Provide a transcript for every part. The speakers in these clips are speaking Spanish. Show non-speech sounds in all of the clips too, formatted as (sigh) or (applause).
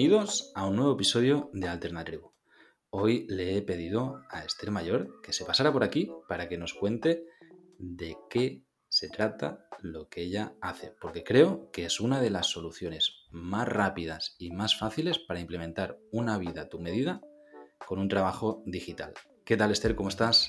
Bienvenidos a un nuevo episodio de Alternativo. Hoy le he pedido a Esther Mayor que se pasara por aquí para que nos cuente de qué se trata lo que ella hace, porque creo que es una de las soluciones más rápidas y más fáciles para implementar una vida a tu medida con un trabajo digital. ¿Qué tal Esther? ¿Cómo estás?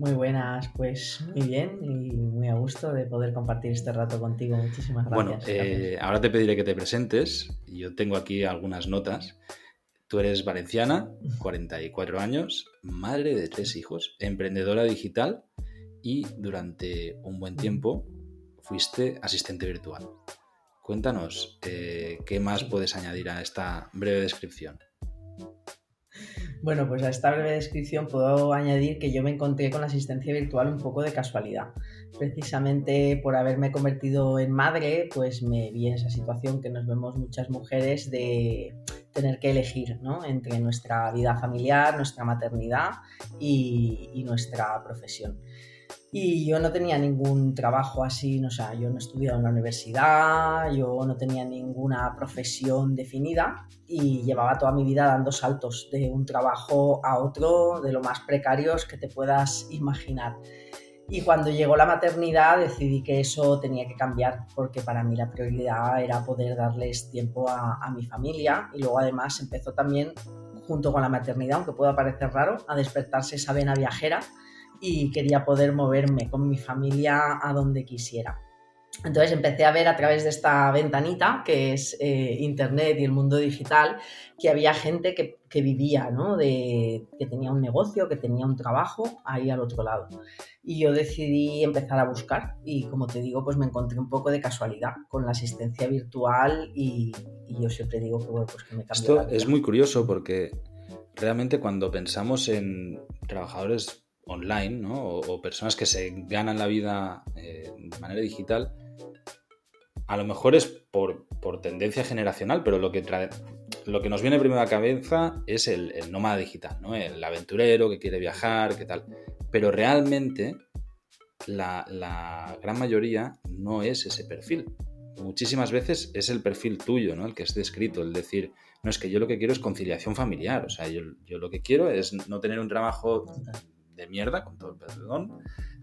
Muy buenas, pues muy bien y muy a gusto de poder compartir este rato contigo. Muchísimas gracias. Bueno, eh, ahora te pediré que te presentes. Yo tengo aquí algunas notas. Tú eres valenciana, 44 años, madre de tres hijos, emprendedora digital y durante un buen tiempo fuiste asistente virtual. Cuéntanos, eh, ¿qué más puedes añadir a esta breve descripción? Bueno, pues a esta breve descripción puedo añadir que yo me encontré con la asistencia virtual un poco de casualidad. Precisamente por haberme convertido en madre, pues me vi en esa situación que nos vemos muchas mujeres de tener que elegir ¿no? entre nuestra vida familiar, nuestra maternidad y, y nuestra profesión. Y yo no tenía ningún trabajo así, o sea, yo no he estudiado en la universidad, yo no tenía ninguna profesión definida y llevaba toda mi vida dando saltos de un trabajo a otro, de lo más precarios que te puedas imaginar. Y cuando llegó la maternidad decidí que eso tenía que cambiar, porque para mí la prioridad era poder darles tiempo a mi familia y luego además empezó también, junto con la maternidad, aunque pueda parecer raro, a despertarse esa vena viajera y quería poder moverme con mi familia a donde quisiera. Entonces empecé a ver a través de esta ventanita, que es eh, Internet y el mundo digital, que había gente que, que vivía, ¿no? de, que tenía un negocio, que tenía un trabajo ahí al otro lado. Y yo decidí empezar a buscar y como te digo, pues me encontré un poco de casualidad con la asistencia virtual y, y yo siempre digo que, bueno, pues que me cambió Esto es muy curioso porque realmente cuando pensamos en trabajadores online, ¿no? O, personas que se ganan la vida eh, de manera digital, a lo mejor es por, tendencia generacional, pero lo que, lo que nos viene primero a la cabeza es el, nómada digital, ¿no? El aventurero que quiere viajar, qué tal. Pero realmente la, gran mayoría no es ese perfil. Muchísimas veces es el perfil tuyo, ¿no? El que es descrito, el decir, no es que yo lo que quiero es conciliación familiar, o sea, yo lo que quiero es no tener un trabajo de mierda, con todo el perdón,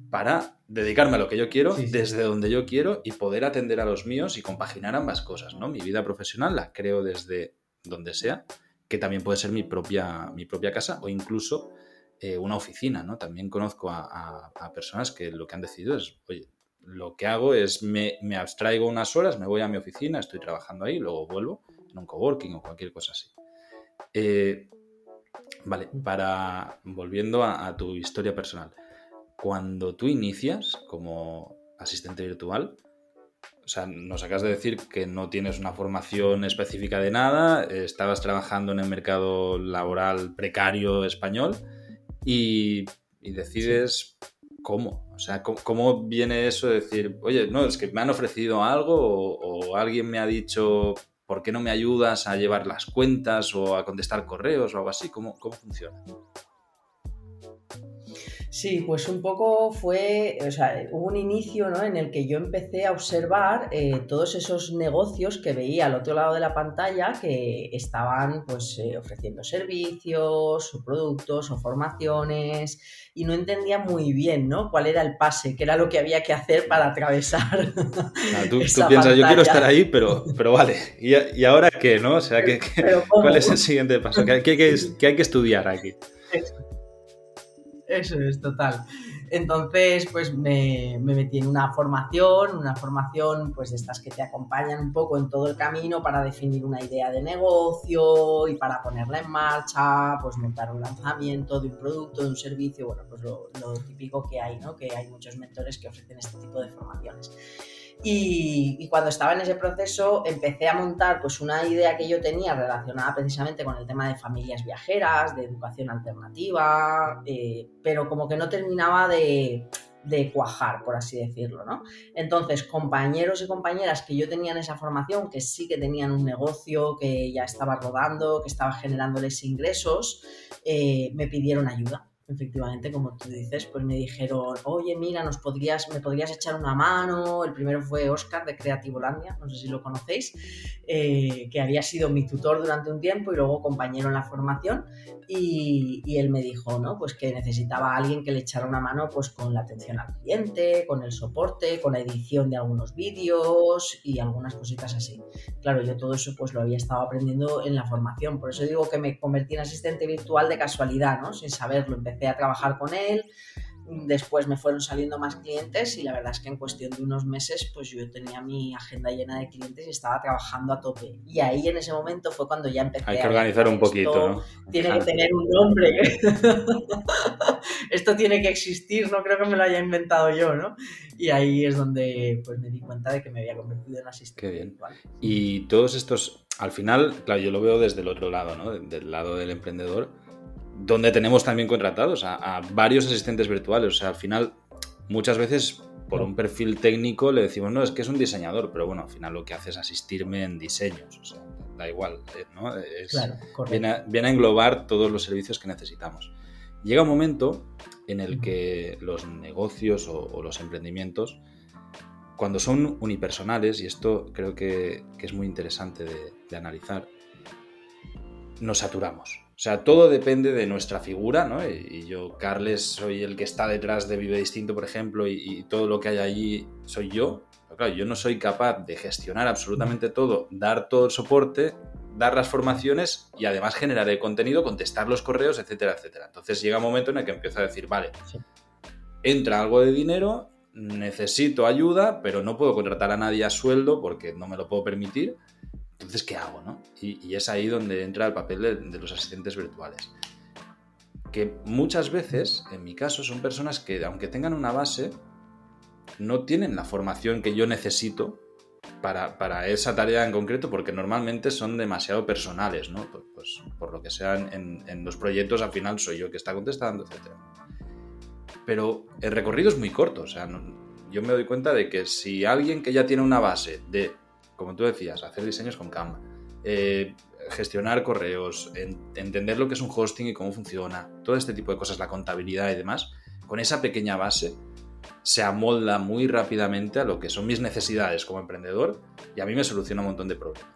para dedicarme a lo que yo quiero, desde donde yo quiero y poder atender a los míos y compaginar ambas cosas, ¿no? Mi vida profesional la creo desde donde sea, que también puede ser mi propia, mi propia casa o incluso eh, una oficina, ¿no? También conozco a, personas que lo que han decidido es, oye, lo que hago es me, me, abstraigo unas horas, me voy a mi oficina, estoy trabajando ahí, luego vuelvo en un coworking o cualquier cosa así. Eh, Vale, para volviendo a, tu historia personal. Cuando tú inicias como asistente virtual, o sea, nos acabas de decir que no tienes una formación específica de nada, estabas trabajando en el mercado laboral precario español y, decides cómo. O sea, ¿cómo, viene eso de decir, oye, no, es que me han ofrecido algo o alguien me ha dicho, ¿por qué no me ayudas a llevar las cuentas o a contestar correos o algo así? ¿Cómo, cómo funciona? Sí, pues un poco fue, o sea, hubo un inicio ¿no? en el que yo empecé a observar eh, todos esos negocios que veía al otro lado de la pantalla que estaban pues eh, ofreciendo servicios o productos o formaciones y no entendía muy bien ¿no? cuál era el pase, qué era lo que había que hacer para atravesar. (laughs) tú, piensas, yo quiero estar ahí, pero, pero vale, ¿y, y ahora qué? ¿no? O sea, ¿qué, cuál es el siguiente paso? ¿Qué, qué hay que estudiar aquí? Eso es, total. Entonces, pues me, metí en una formación, una formación pues de estas que te acompañan un poco en todo el camino para definir una idea de negocio y para ponerla en marcha, pues montar un lanzamiento de un producto, de un servicio, bueno, pues lo típico que hay, ¿no? Que hay muchos mentores que ofrecen este tipo de formaciones. Y, cuando estaba en ese proceso empecé a montar pues una idea que yo tenía relacionada precisamente con el tema de familias viajeras, de educación alternativa, eh, pero como que no terminaba de, cuajar, por así decirlo, ¿no? Entonces, compañeros y compañeras que yo tenía en esa formación, que sí que tenían un negocio que ya estaba rodando, que estaba generándoles ingresos, eh, me pidieron ayuda efectivamente, como tú dices, pues me dijeron, oye, mira, nos podrías, me podrías echar una mano. El primero fue Oscar de Creativolandia, no sé si lo conocéis, eh, que había sido mi tutor durante un tiempo y luego compañero en la formación. Y, él me dijo, ¿no? Pues que necesitaba a alguien que le echara una mano pues con la atención al cliente, con el soporte, con la edición de algunos vídeos y algunas cositas así. Claro, yo todo eso pues lo había estado aprendiendo en la formación, por eso digo que me convertí en asistente virtual de casualidad, ¿no? Sin saberlo, empecé a trabajar con él, Después me fueron saliendo más clientes y la verdad es que en cuestión de unos meses pues yo tenía mi agenda llena de clientes y estaba trabajando a tope. Y ahí en ese momento fue cuando ya empecé Hay que organizar un poquito, ¿no? Tiene que tener un nombre. (laughs) esto tiene que existir, no creo que me lo haya inventado yo, ¿no? Y ahí es donde pues me di cuenta de que me había convertido en asistente. Qué bien. Y todos estos, al final, claro, yo lo veo desde el otro lado, ¿no? Del lado del emprendedor donde tenemos también contratados a, varios asistentes virtuales. O sea, al final, muchas veces por un perfil técnico le decimos, no, es que es un diseñador, pero bueno, al final lo que hace es asistirme en diseños. O sea, da igual, eh, ¿no? viene, a, englobar todos los servicios que necesitamos. Llega un momento en el que los negocios o, los emprendimientos, cuando son unipersonales, y esto creo que, es muy interesante de analizar, nos saturamos. O sea, todo depende de nuestra figura, ¿no? Y yo, Carles, soy el que está detrás de Vive Distinto, por ejemplo, y, todo lo que hay allí soy yo. Pero claro, yo no soy capaz de gestionar absolutamente todo, dar todo el soporte, dar las formaciones y además generar el contenido, contestar los correos, etcétera, etcétera. Entonces llega un momento en el que empiezo a decir, vale, entra algo de dinero, necesito ayuda, pero no puedo contratar a nadie a sueldo porque no me lo puedo permitir entonces, ¿qué hago? No? Y, es ahí donde entra el papel de, los asistentes virtuales. Que muchas veces, en mi caso, son personas que, aunque tengan una base, no tienen la formación que yo necesito para, esa tarea en concreto, porque normalmente son demasiado personales, ¿no? Pues, pues por lo que sea, en, los proyectos al final soy yo que está contestando, etc. Pero el recorrido es muy corto, o sea, yo me doy cuenta de que si alguien que ya tiene una base de como tú decías, hacer diseños con Canva, eh, gestionar correos, entender lo que es un hosting y cómo funciona, todo este tipo de cosas, la contabilidad y demás, con esa pequeña base se amolda muy rápidamente a lo que son mis necesidades como emprendedor y a mí me soluciona un montón de problemas.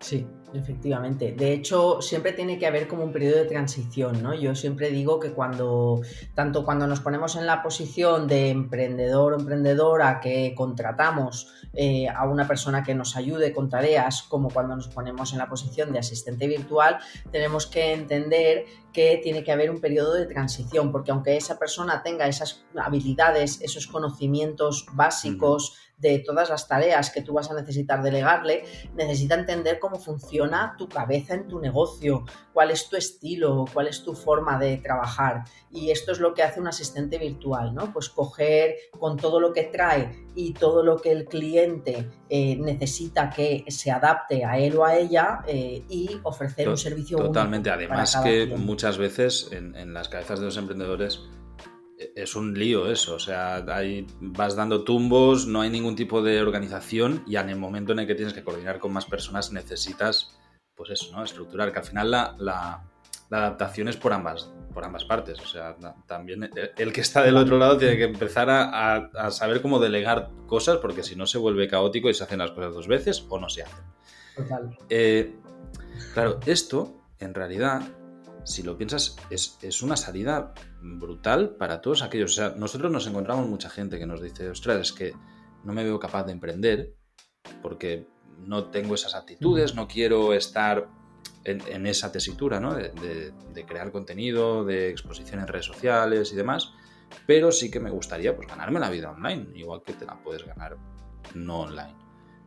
Sí, efectivamente. De hecho, siempre tiene que haber como un periodo de transición, ¿no? Yo siempre digo que cuando, tanto cuando nos ponemos en la posición de emprendedor o emprendedora que contratamos eh, a una persona que nos ayude con tareas, como cuando nos ponemos en la posición de asistente virtual, tenemos que entender que tiene que haber un periodo de transición, porque aunque esa persona tenga esas habilidades, esos conocimientos básicos, de todas las tareas que tú vas a necesitar delegarle, necesita entender cómo funciona tu cabeza en tu negocio, cuál es tu estilo, cuál es tu forma de trabajar. Y esto es lo que hace un asistente virtual, ¿no? Pues coger con todo lo que trae y todo lo que el cliente eh, necesita que se adapte a él o a ella eh, y ofrecer un servicio Totalmente, además que muchas veces en, en las cabezas de los emprendedores es un lío eso, o sea, ahí vas dando tumbos, no hay ningún tipo de organización y en el momento en el que tienes que coordinar con más personas necesitas, pues eso, ¿no? Estructurar, que al final la, adaptación es por ambas, por ambas partes, o sea, también el que está del otro lado tiene que empezar a, saber cómo delegar cosas porque si no se vuelve caótico y se hacen las cosas dos veces o no se hacen. Total. Eh, claro, esto en realidad si lo piensas, es, una salida brutal para todos aquellos. O sea, nosotros nos encontramos mucha gente que nos dice, ostras, es que no me veo capaz de emprender porque no tengo esas actitudes, no quiero estar en, esa tesitura, ¿no? De, crear contenido, de exposición en redes sociales y demás, pero sí que me gustaría pues, ganarme la vida online, igual que te la puedes ganar no online.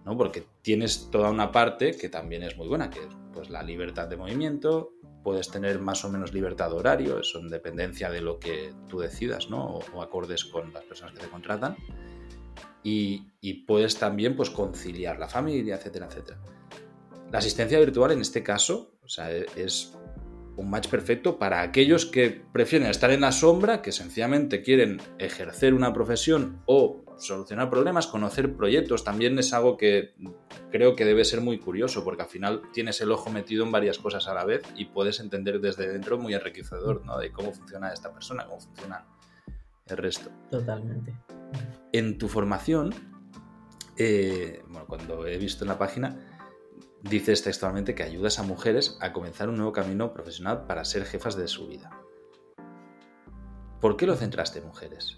¿no? Porque tienes toda una parte que también es muy buena, que es pues, la libertad de movimiento, puedes tener más o menos libertad de horario, eso en dependencia de lo que tú decidas, ¿no? O, acordes con las personas que te contratan. Y, puedes también pues, conciliar la familia, etcétera, etcétera. La asistencia virtual en este caso o sea, e, es un match perfecto para aquellos que prefieren estar en la sombra, que sencillamente quieren ejercer una profesión o solucionar problemas, conocer proyectos. También es algo que creo que debe ser muy curioso, porque al final tienes el ojo metido en varias cosas a la vez y puedes entender desde dentro muy enriquecedor, ¿no? De cómo funciona esta persona, cómo funciona el resto. Totalmente. En tu formación, eh, bueno, cuando he visto en la página, dices textualmente que ayudas a mujeres a comenzar un nuevo camino profesional para ser jefas de su vida. ¿Por qué lo centraste en mujeres?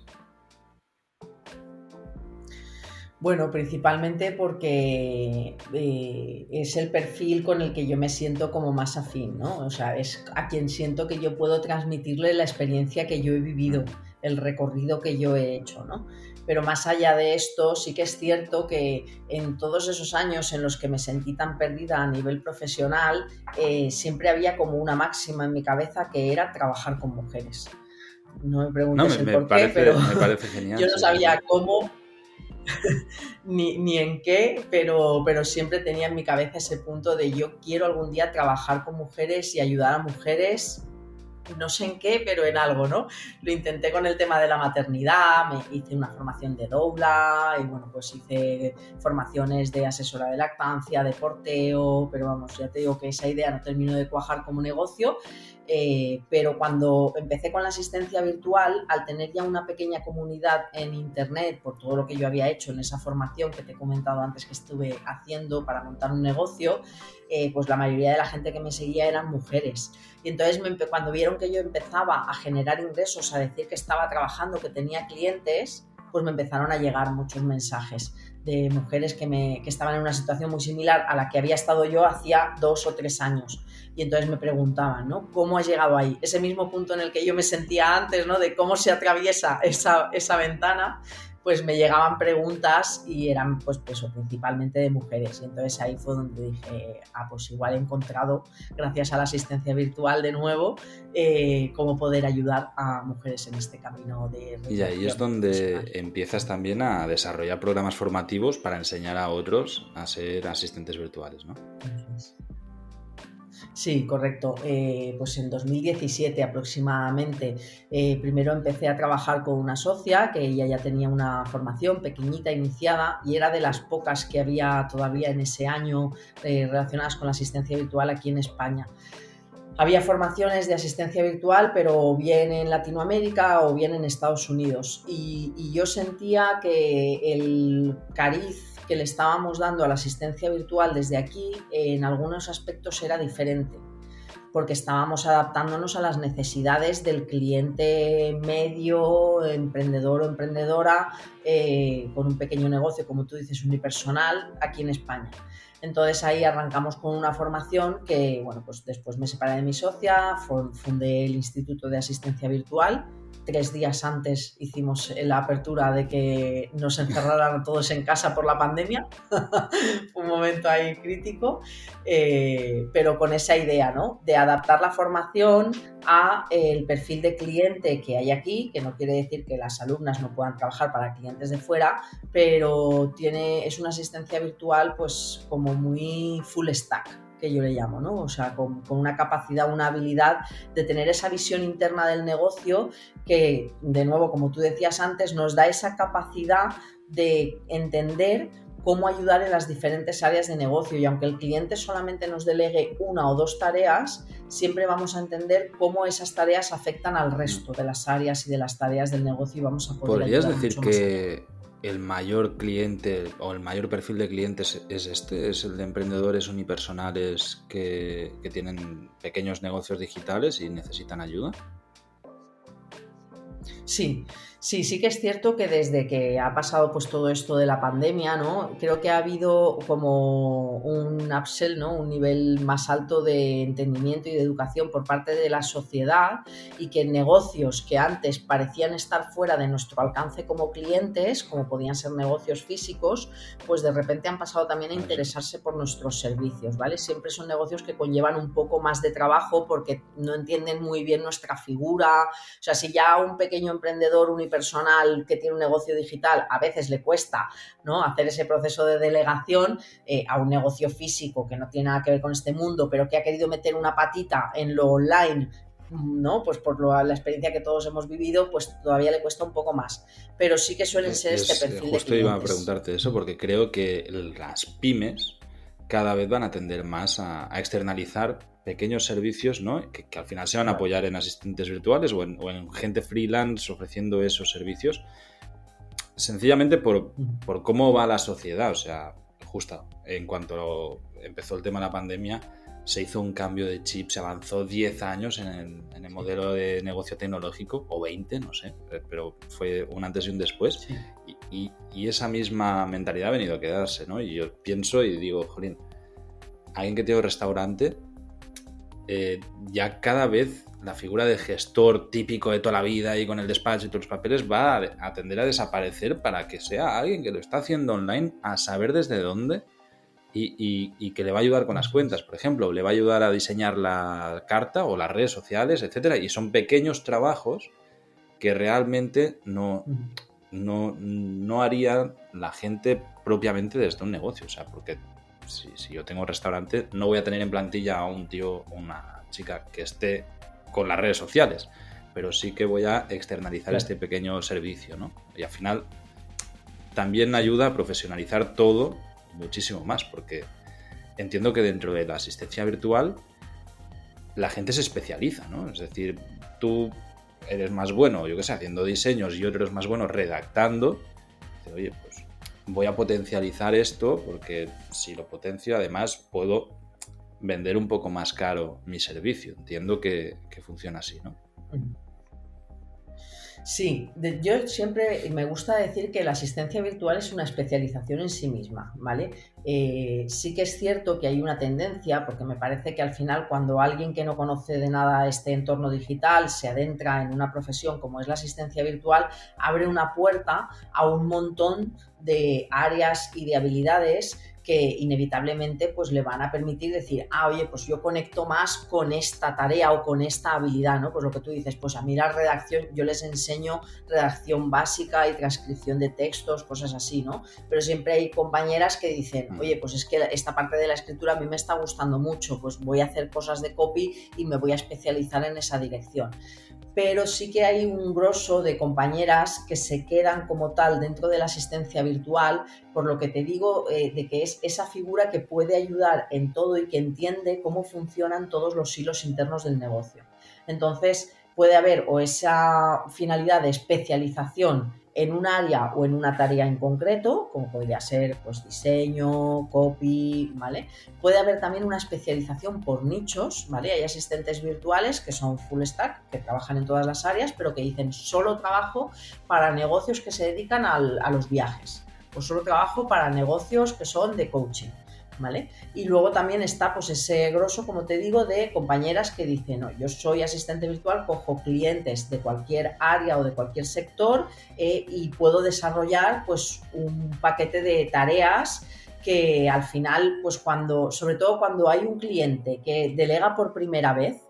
Bueno, principalmente porque eh, es el perfil con el que yo me siento como más afín, ¿no? O sea, es a quien siento que yo puedo transmitirle la experiencia que yo he vivido, el recorrido que yo he hecho, ¿no? Pero más allá de esto, sí que es cierto que en todos esos años en los que me sentí tan perdida a nivel profesional, eh, siempre había como una máxima en mi cabeza que era trabajar con mujeres. No me preguntes por qué, pero (laughs) yo no sabía cómo, (laughs) ni, en qué, pero, pero siempre tenía en mi cabeza ese punto de yo quiero algún día trabajar con mujeres y ayudar a mujeres no sé en qué, pero en algo, ¿no? Lo intenté con el tema de la maternidad, me hice una formación de doula y bueno, pues hice formaciones de asesora de lactancia, de porteo, pero vamos, ya te digo que esa idea no terminó de cuajar como negocio eh, pero cuando empecé con la asistencia virtual, al tener ya una pequeña comunidad en Internet por todo lo que yo había hecho en esa formación que te he comentado antes que estuve haciendo para montar un negocio, eh, pues la mayoría de la gente que me seguía eran mujeres. Y entonces cuando vieron que yo empezaba a generar ingresos, a decir que estaba trabajando, que tenía clientes, pues me empezaron a llegar muchos mensajes de mujeres que, me, que estaban en una situación muy similar a la que había estado yo hacía dos o tres años. Y entonces me preguntaban, ¿no? ¿Cómo has llegado ahí? Ese mismo punto en el que yo me sentía antes, ¿no? De cómo se atraviesa esa, esa ventana pues me llegaban preguntas y eran pues, pues principalmente de mujeres. Y entonces ahí fue donde dije, ah, pues igual he encontrado, gracias a la asistencia virtual de nuevo, eh, cómo poder ayudar a mujeres en este camino de... Y ahí es donde empiezas también a desarrollar programas formativos para enseñar a otros a ser asistentes virtuales, ¿no? Sí, correcto. Eh, pues en 2017 aproximadamente, eh, primero empecé a trabajar con una socia que ella ya tenía una formación pequeñita iniciada y era de las pocas que había todavía en ese año eh, relacionadas con la asistencia virtual aquí en España. Había formaciones de asistencia virtual, pero bien en Latinoamérica o bien en Estados Unidos. Y, y yo sentía que el cariz que le estábamos dando a la asistencia virtual desde aquí en algunos aspectos era diferente, porque estábamos adaptándonos a las necesidades del cliente medio, emprendedor o emprendedora, eh, con un pequeño negocio, como tú dices, unipersonal, aquí en España. Entonces ahí arrancamos con una formación que, bueno, pues después me separé de mi socia, fundé el Instituto de Asistencia Virtual tres días antes hicimos la apertura de que nos encerraran todos en casa por la pandemia. (laughs) un momento ahí crítico, eh, pero con esa idea, ¿no? De adaptar la formación a el perfil de cliente que hay aquí, que no quiere decir que las alumnas no puedan trabajar para clientes de fuera, pero tiene, es una asistencia virtual pues como muy full stack que yo le llamo, ¿no? O sea, con, una capacidad, una habilidad de tener esa visión interna del negocio que, de nuevo, como tú decías antes, nos da esa capacidad de entender cómo ayudar en las diferentes áreas de negocio y aunque el cliente solamente nos delegue una o dos tareas, siempre vamos a entender cómo esas tareas afectan al resto de las áreas y de las tareas del negocio y vamos a poder ¿Podrías decir que el mayor cliente o el mayor perfil de clientes es este, es el de emprendedores unipersonales que, tienen pequeños negocios digitales y necesitan ayuda? Sí, Sí, sí que es cierto que desde que ha pasado pues todo esto de la pandemia, ¿no? Creo que ha habido como un upsell, ¿no? Un nivel más alto de entendimiento y de educación por parte de la sociedad y que negocios que antes parecían estar fuera de nuestro alcance como clientes, como podían ser negocios físicos, pues de repente han pasado también a interesarse por nuestros servicios, ¿vale? Siempre son negocios que conllevan un poco más de trabajo porque no entienden muy bien nuestra figura, o sea, si ya un pequeño emprendedor, un personal que tiene un negocio digital a veces le cuesta ¿no? hacer ese proceso de delegación eh, a un negocio físico que no tiene nada que ver con este mundo, pero que ha querido meter una patita en lo online ¿no? Pues por la experiencia que todos hemos vivido, pues todavía le cuesta un poco más. Pero sí que suelen ser este perfil justo de iba a preguntarte eso, porque creo que las pymes cada vez van a tender más a, externalizar pequeños servicios, ¿no? Que, al final se van a apoyar en asistentes virtuales o en, gente freelance ofreciendo esos servicios, sencillamente por, por cómo va la sociedad. O sea, justo en cuanto empezó el tema de la pandemia, se hizo un cambio de chip, se avanzó 10 años en el, modelo de negocio tecnológico, o 20, no sé, pero fue un antes y un después. Y, esa misma mentalidad ha venido a quedarse, ¿no? Y yo pienso y digo, jolín, alguien que tiene un restaurante, eh, ya cada vez la figura de gestor típico de toda la vida y con el despacho y todos los papeles va a tender a desaparecer para que sea alguien que lo está haciendo online a saber desde dónde y, que le va a ayudar con las cuentas, por ejemplo, le va a ayudar a diseñar la carta o las redes sociales, etcétera, y son pequeños trabajos que realmente no, no, no haría la gente propiamente desde un negocio, o sea, porque si, yo tengo un restaurante no voy a tener en plantilla a un tío o una chica que esté con las redes sociales, pero sí que voy a externalizar este pequeño servicio, ¿no? Y al final también ayuda a profesionalizar todo muchísimo más, porque entiendo que dentro de la asistencia virtual la gente se especializa, ¿no? Es decir, tú eres más bueno, yo qué sé, haciendo diseños y otro es más bueno redactando. Oye, pues voy a potencializar esto porque si lo potencio además puedo vender un poco más caro mi servicio. Entiendo que, que funciona así, ¿no? Sí, yo siempre me gusta decir que la asistencia virtual es una especialización en sí misma, ¿vale? Eh, sí que es cierto que hay una tendencia, porque me parece que al final cuando alguien que no conoce de nada este entorno digital se adentra en una profesión como es la asistencia virtual, abre una puerta a un montón de áreas y de habilidades que inevitablemente pues le van a permitir decir, ah, oye, pues yo conecto más con esta tarea o con esta habilidad, ¿no? Pues lo que tú dices, pues a mí la redacción, yo les enseño redacción básica y transcripción de textos, cosas así, ¿no? Pero siempre hay compañeras que dicen, mm. oye, pues es que esta parte de la escritura a mí me está gustando mucho, pues voy a hacer cosas de copy y me voy a especializar en esa dirección pero sí que hay un grosso de compañeras que se quedan como tal dentro de la asistencia virtual, por lo que te digo eh, de que es esa figura que puede ayudar en todo y que entiende cómo funcionan todos los hilos internos del negocio. Entonces, puede haber o esa finalidad de especialización en un área o en una tarea en concreto, como podría ser pues, diseño, copy, ¿vale? Puede haber también una especialización por nichos, ¿vale? Hay asistentes virtuales que son full stack, que trabajan en todas las áreas, pero que dicen solo trabajo para negocios que se dedican a los viajes, o solo trabajo para negocios que son de coaching. Y luego también está pues ese grosso, como te digo, de compañeras que dicen, no, yo soy asistente virtual, cojo clientes de cualquier área o de cualquier sector eh, y puedo desarrollar pues un paquete de tareas que al final, pues cuando, sobre todo cuando hay un cliente que delega por primera vez,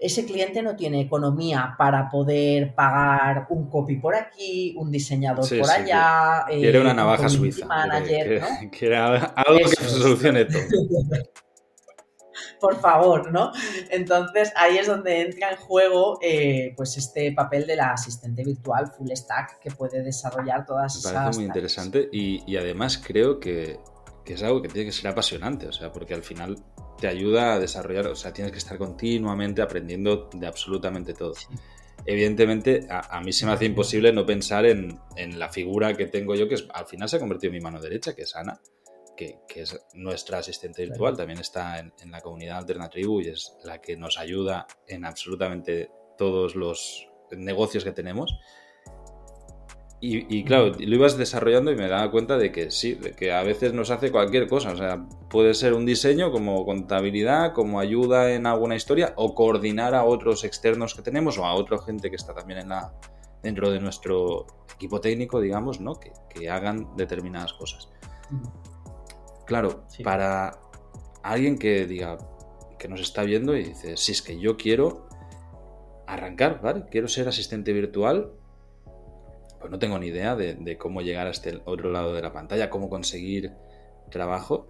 ese cliente no tiene economía para poder pagar un copy por aquí, un diseñador por allá. quiere una eh, navaja suiza. quiere, (laughs) algo que solucione todo. (laughs) por favor, ¿no? Entonces ahí es donde entra en juego eh, pues este papel de la asistente virtual full stack que puede desarrollar todas esas. Me parece muy interesante y, además creo que, que es algo que tiene que ser apasionante, o sea, porque al final te ayuda a desarrollar, o sea, tienes que estar continuamente aprendiendo de absolutamente todo. Evidentemente, a, mí se me hace imposible no pensar en, la figura que tengo yo, que es, al final se ha convertido en mi mano derecha, que es Ana, que, es nuestra asistente virtual, también está en, en la comunidad Alternatribu y es la que nos ayuda en absolutamente todos los negocios que tenemos. Y, claro, lo ibas desarrollando y me daba cuenta de que sí, de que a veces nos hace cualquier cosa. O sea, puede ser un diseño como contabilidad, como ayuda en alguna historia, o coordinar a otros externos que tenemos o a otra gente que está también en la, dentro de nuestro equipo técnico, digamos, ¿no? Que, hagan determinadas cosas. Claro, para alguien que diga, que nos está viendo y dice, si es que yo quiero arrancar, ¿vale? Quiero ser asistente virtual pues no tengo ni idea de, cómo llegar a este otro lado de la pantalla, cómo conseguir trabajo.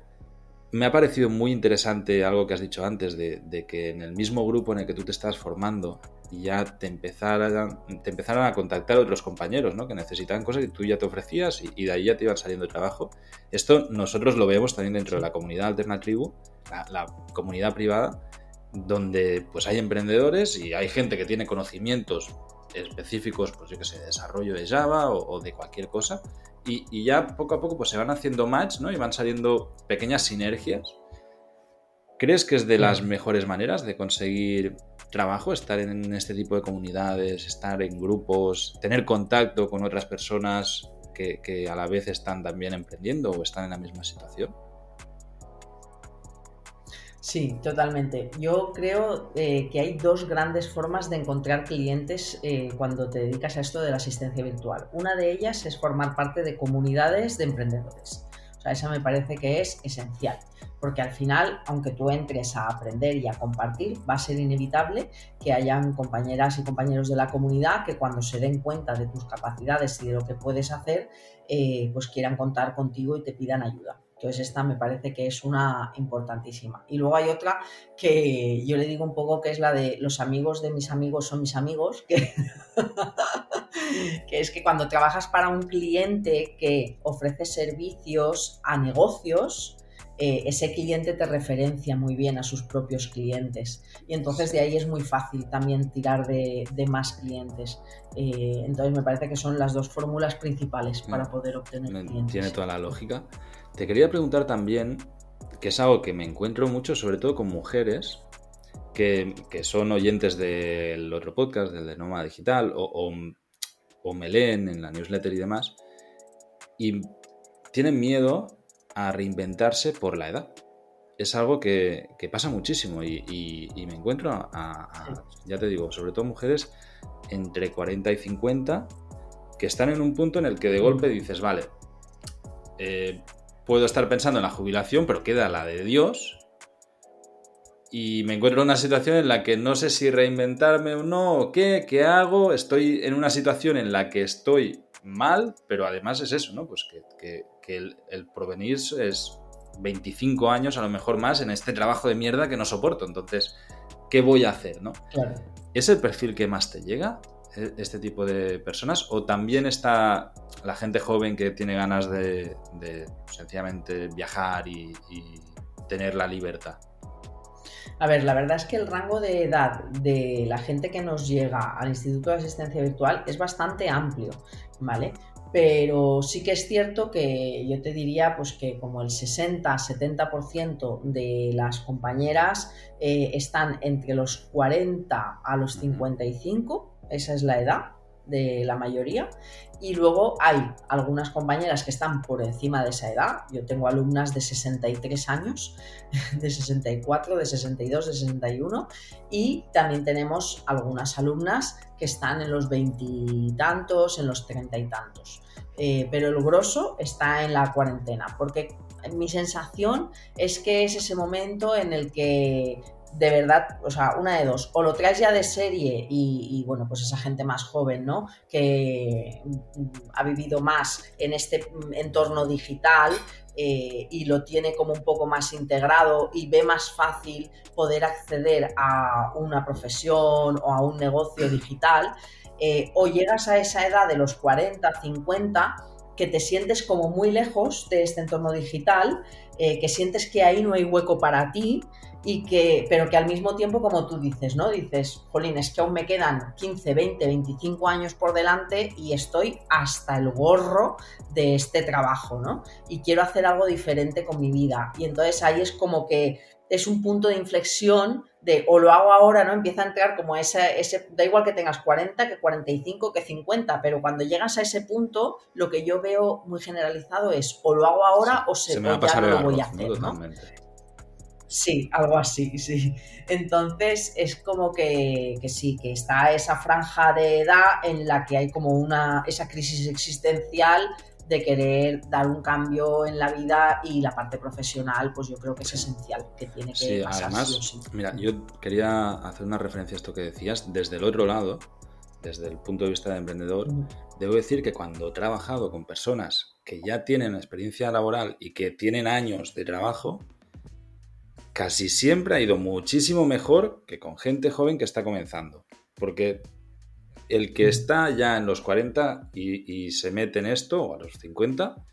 me ha parecido muy interesante algo que has dicho antes, de, que en el mismo grupo en el que tú te estás formando ya te empezaran, te empezaran a contactar otros compañeros ¿no? que necesitaban cosas que tú ya te ofrecías y, de ahí ya te iban saliendo de trabajo. Esto nosotros lo vemos también dentro de la comunidad Alternatribu, la, la comunidad privada, donde pues hay emprendedores y hay gente que tiene conocimientos específicos, pues yo que sé, de desarrollo de Java o, de cualquier cosa, y, ya poco a poco pues se van haciendo match, ¿no? Y van saliendo pequeñas sinergias. ¿Crees que es de las mejores maneras de conseguir trabajo, estar en este tipo de comunidades, estar en grupos, tener contacto con otras personas que, que a la vez están también emprendiendo o están en la misma situación? Sí, totalmente. Yo creo eh, que hay dos grandes formas de encontrar clientes eh, cuando te dedicas a esto de la asistencia virtual. Una de ellas es formar parte de comunidades de emprendedores. O sea, esa me parece que es esencial, porque al final, aunque tú entres a aprender y a compartir, va a ser inevitable que hayan compañeras y compañeros de la comunidad que cuando se den cuenta de tus capacidades y de lo que puedes hacer, eh, pues quieran contar contigo y te pidan ayuda. Entonces esta me parece que es una importantísima. Y luego hay otra que yo le digo un poco que es la de los amigos de mis amigos son mis amigos, (laughs) que, es que cuando trabajas para un cliente que ofrece servicios a negocios, eh, ese cliente te referencia muy bien a sus propios clientes y entonces de ahí es muy fácil también tirar de, más clientes. Eh, entonces me parece que son las dos fórmulas principales para mm. poder obtener clientes. Tiene toda la lógica. Te quería preguntar también, que es algo que me encuentro mucho, sobre todo con mujeres que, son oyentes del otro podcast, del de Noma Digital, o, o, me leen en la newsletter y demás, y tienen miedo a reinventarse por la edad. Es algo que, pasa muchísimo y, me encuentro a, ya te digo, sobre todo mujeres entre 40 y 50 que están en un punto en el que de golpe dices, vale, eh, puedo estar pensando en la jubilación, pero queda la de Dios. Y me encuentro en una situación en la que no sé si reinventarme o no, o qué, qué hago. Estoy en una situación en la que estoy mal, pero además es eso, ¿no? Pues que, el, el, provenir es 25 años, a lo mejor más, en este trabajo de mierda que no soporto. Entonces, ¿qué voy a hacer, no? Claro. ¿Es el perfil que más te llega? E, este tipo de personas? ¿O también está la gente joven que tiene ganas de, sencillamente viajar y, tener la libertad? A ver, la verdad es que el rango de edad de la gente que nos llega al Instituto de Asistencia Virtual es bastante amplio, ¿vale? Pero sí que es cierto que yo te diría pues que como el 60-70% de las compañeras eh, están entre los 40 a los 55 esa es la edad de la mayoría. Y luego hay algunas compañeras que están por encima de esa edad. Yo tengo alumnas de 63 años, (laughs) de 64, de 62, de 61. Y también tenemos algunas alumnas que están en los veintitantos, en los treinta y tantos. Eh, pero el grosso está en la cuarentena, porque mi sensación es que es ese momento en el que de verdad, o sea, una de dos, o lo traes ya de serie y, bueno, pues esa gente más joven, ¿no? Que ha vivido más en este entorno digital eh, y lo tiene como un poco más integrado y ve más fácil poder acceder a una profesión o a un negocio digital, eh, o llegas a esa edad de los 40, 50, que te sientes como muy lejos de este entorno digital, eh, que sientes que ahí no hay hueco para ti y que, pero que al mismo tiempo, como tú dices, ¿no? Dices, jolín, es que aún me quedan 15, 20, 25 años por delante y estoy hasta el gorro de este trabajo, ¿no? Y quiero hacer algo diferente con mi vida. Y entonces ahí es como que es un punto de inflexión de o lo hago ahora, ¿no? Empieza a entrar como ese, ese, da igual que tengas 40, que 45, que 50, pero cuando llegas a ese punto, lo que yo veo muy generalizado es o lo hago ahora o, se, me va a pasar ya no lo voy a hacer, ¿no? Sí, algo así, sí. Entonces es como que, sí, que está esa franja de edad en la que hay como una, esa crisis existencial de querer dar un cambio en la vida y la parte profesional, pues yo creo que es esencial, que tiene que sí, Además, mira, yo quería hacer una referencia a esto que decías desde el otro lado, desde el punto de vista de emprendedor. Debo decir que cuando he trabajado con personas que ya tienen experiencia laboral y que tienen años de trabajo, casi siempre ha ido muchísimo mejor que con gente joven que está comenzando. Porque el que está ya en los 40 y, se mete en esto, o a los 50,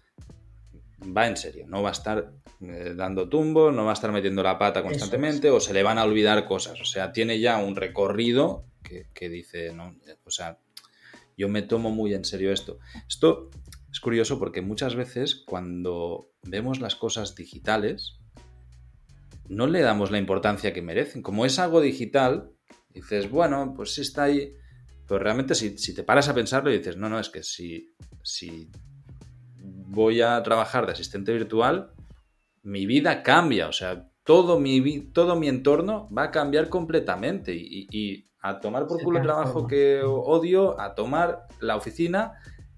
va en serio, no va a estar eh, dando tumbo, no va a estar metiendo la pata constantemente o se le van a olvidar cosas. O sea, tiene ya un recorrido que, dice, no, o sea, yo me tomo muy en serio esto. Esto es curioso porque muchas veces cuando vemos las cosas digitales, no le damos la importancia que merecen. Como es algo digital, dices, bueno, pues sí está ahí. Pero realmente si, te paras a pensarlo y dices, no, no, es que si, si voy a trabajar de asistente virtual, mi vida cambia. O sea, todo mi, todo mi entorno va a cambiar completamente. Y, a tomar por culo el trabajo que odio, a tomar la oficina,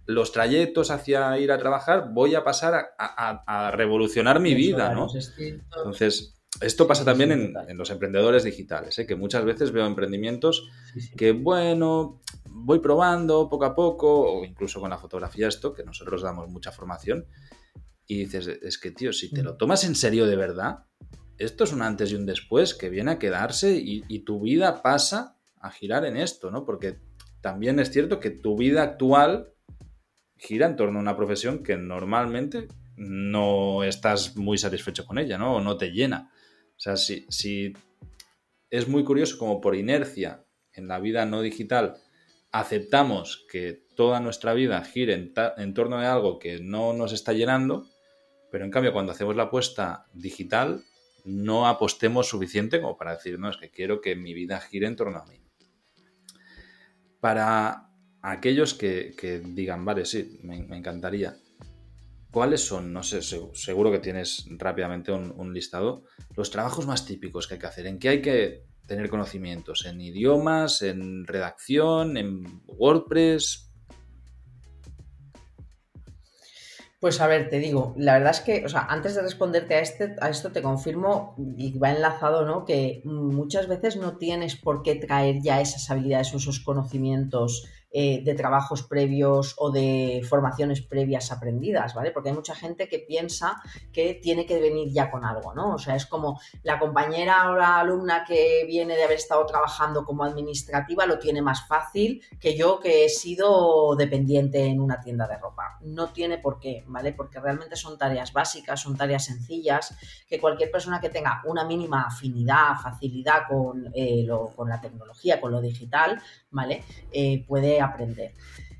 los trayectos hacia ir a trabajar, voy a pasar a, revolucionar mi vida, ¿no? Entonces, esto pasa también en, los emprendedores digitales, ¿eh? que muchas veces veo emprendimientos que, bueno, voy probando poco a poco, o incluso con la fotografía esto, que nosotros damos mucha formación, y dices, es que, tío, si te lo mm. tomas en serio de verdad, esto es un antes y un después que viene a quedarse y, y tu vida pasa a girar en esto, ¿no? Porque también es cierto que tu vida actual gira en torno a una profesión que normalmente no estás muy satisfecho con ella, ¿no? O no te llena. O sea, si, es muy curioso como por inercia en la vida no digital aceptamos que toda nuestra vida gire en, torno a algo que no nos está llenando, pero en cambio cuando hacemos la apuesta digital no apostemos suficiente como para decir, no, es que quiero que mi vida gire en torno a mí. Para aquellos que, digan, vale, sí, me encantaría, ¿Cuáles son, no sé, seguro que tienes rápidamente un, listado, los trabajos más típicos que hay que hacer? ¿En qué hay que tener conocimientos? ¿En idiomas? ¿En redacción? ¿En WordPress? Pues a ver, te digo, la verdad es que, o sea, antes de responderte a, este, a esto te confirmo, y va enlazado, ¿no? Que muchas veces no tienes por qué traer ya esas habilidades o esos conocimientos eh, de trabajos previos o de formaciones previas aprendidas, ¿vale? Porque hay mucha gente que piensa que tiene que venir ya con algo, ¿no? O sea, es como la compañera o la alumna que viene de haber estado trabajando como administrativa lo tiene más fácil que yo que he sido dependiente en una tienda de ropa. No tiene por qué, ¿vale? Porque realmente son tareas básicas, son tareas sencillas, que cualquier persona que tenga una mínima afinidad, facilidad con, eh, con la tecnología, con lo digital, ¿vale? Eh, puede aprender.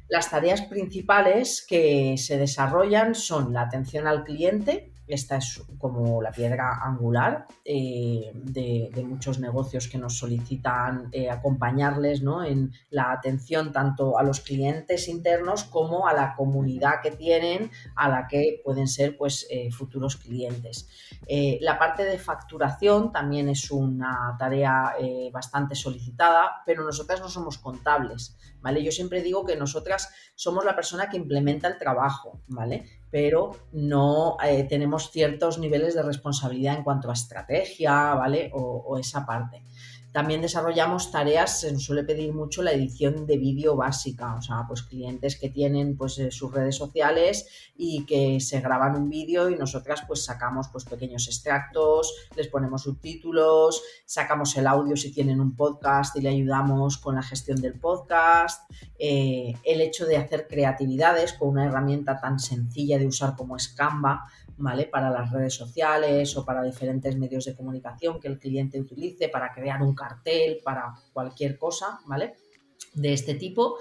Las tareas principales que se desarrollan son la atención al cliente, esta es como la piedra angular eh, de, muchos negocios que nos solicitan eh, acompañarles en la atención tanto a los clientes internos como a la comunidad que tienen, a la que pueden ser pues, eh, futuros clientes. la parte de facturación también es una tarea bastante solicitada, pero nosotras no somos contables. ¿Vale? Yo siempre digo que nosotras somos la persona que implementa el trabajo, ¿vale? pero no eh, tenemos ciertos niveles de responsabilidad en cuanto a estrategia, ¿vale? o esa parte. También desarrollamos tareas, se nos suele pedir mucho la edición de vídeo básica, o sea, pues clientes que tienen pues eh, sus redes sociales y que se graban un vídeo y nosotras pues sacamos pues pequeños extractos, les ponemos subtítulos, sacamos el audio si tienen un podcast y le ayudamos con la gestión del podcast, eh, el hecho de hacer creatividades con una herramienta tan sencilla de usar como es Canva, ¿vale? Para las redes sociales o para diferentes medios de comunicación que el cliente utilice, para crear un cartel, para cualquier cosa, ¿vale? De este tipo.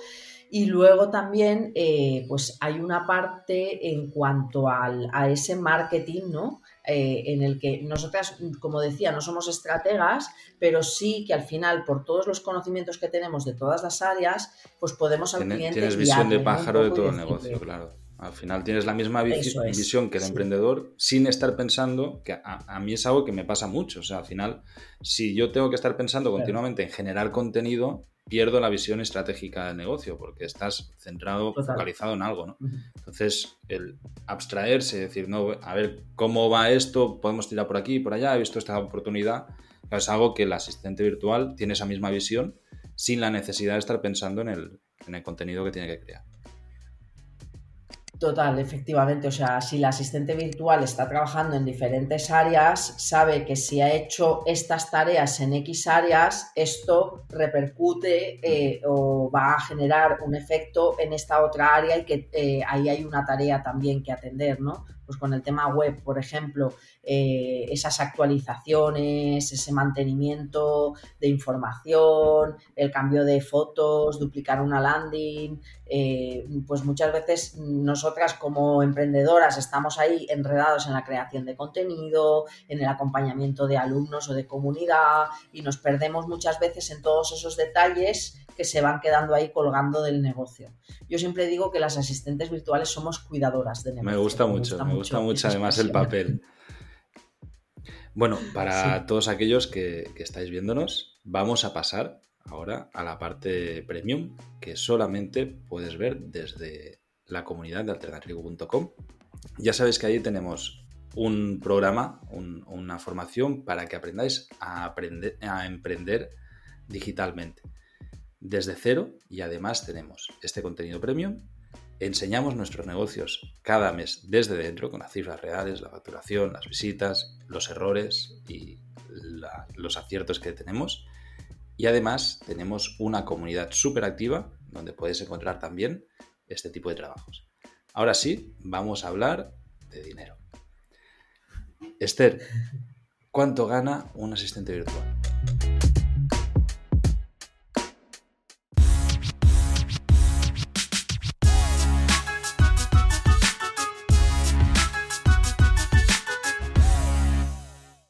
Y luego también, eh, pues hay una parte en cuanto al, a ese marketing, ¿no? Eh, en el que nosotras, como decía, no somos estrategas, pero sí que al final, por todos los conocimientos que tenemos de todas las áreas, pues podemos al cliente. Tienes visión de pájaro de todo el negocio, claro. Al final tienes la misma visión que el emprendedor sin estar pensando, que a, mí es algo que me pasa mucho. O sea, al final, si yo tengo que estar pensando continuamente en generar contenido, pierdo la visión estratégica del negocio porque estás centrado, focalizado en algo, ¿no? Entonces, el abstraerse, decir, no, a ver, ¿cómo va esto? Podemos tirar por aquí, por allá, he visto esta oportunidad. Es algo que el asistente virtual tiene esa misma visión sin la necesidad de estar pensando en el, en el contenido que tiene que crear. Total, efectivamente. O sea, si la asistente virtual está trabajando en diferentes áreas, sabe que si ha hecho estas tareas en X áreas, esto repercute eh, o va a generar un efecto en esta otra área y que eh, ahí hay una tarea también que atender, ¿no? Pues con el tema web, por ejemplo, eh, esas actualizaciones, ese mantenimiento de información, el cambio de fotos, duplicar una landing, pues muchas veces nosotras como emprendedoras estamos ahí enredados en la creación de contenido, en el acompañamiento de alumnos o de comunidad y nos perdemos muchas veces en todos esos detalles que se van quedando ahí colgando del negocio. Yo siempre digo que las asistentes virtuales somos cuidadoras de negocio. Me gusta mucho, me gusta mucho, además el papel. Bueno, para todos aquellos que, que estáis viéndonos, vamos a pasar ahora a la parte premium que solamente puedes ver desde la comunidad de alternativo.com. Ya sabéis que ahí tenemos un programa, una formación para que aprendáis a, aprender, a emprender digitalmente desde cero y además tenemos este contenido premium. Enseñamos nuestros negocios cada mes desde dentro con las cifras reales, la facturación, las visitas, los errores y los aciertos que tenemos. Y además tenemos una comunidad súper activa donde podéis encontrar también este tipo de trabajos. Ahora sí, vamos a hablar de dinero. Esther, ¿cuánto gana un asistente virtual?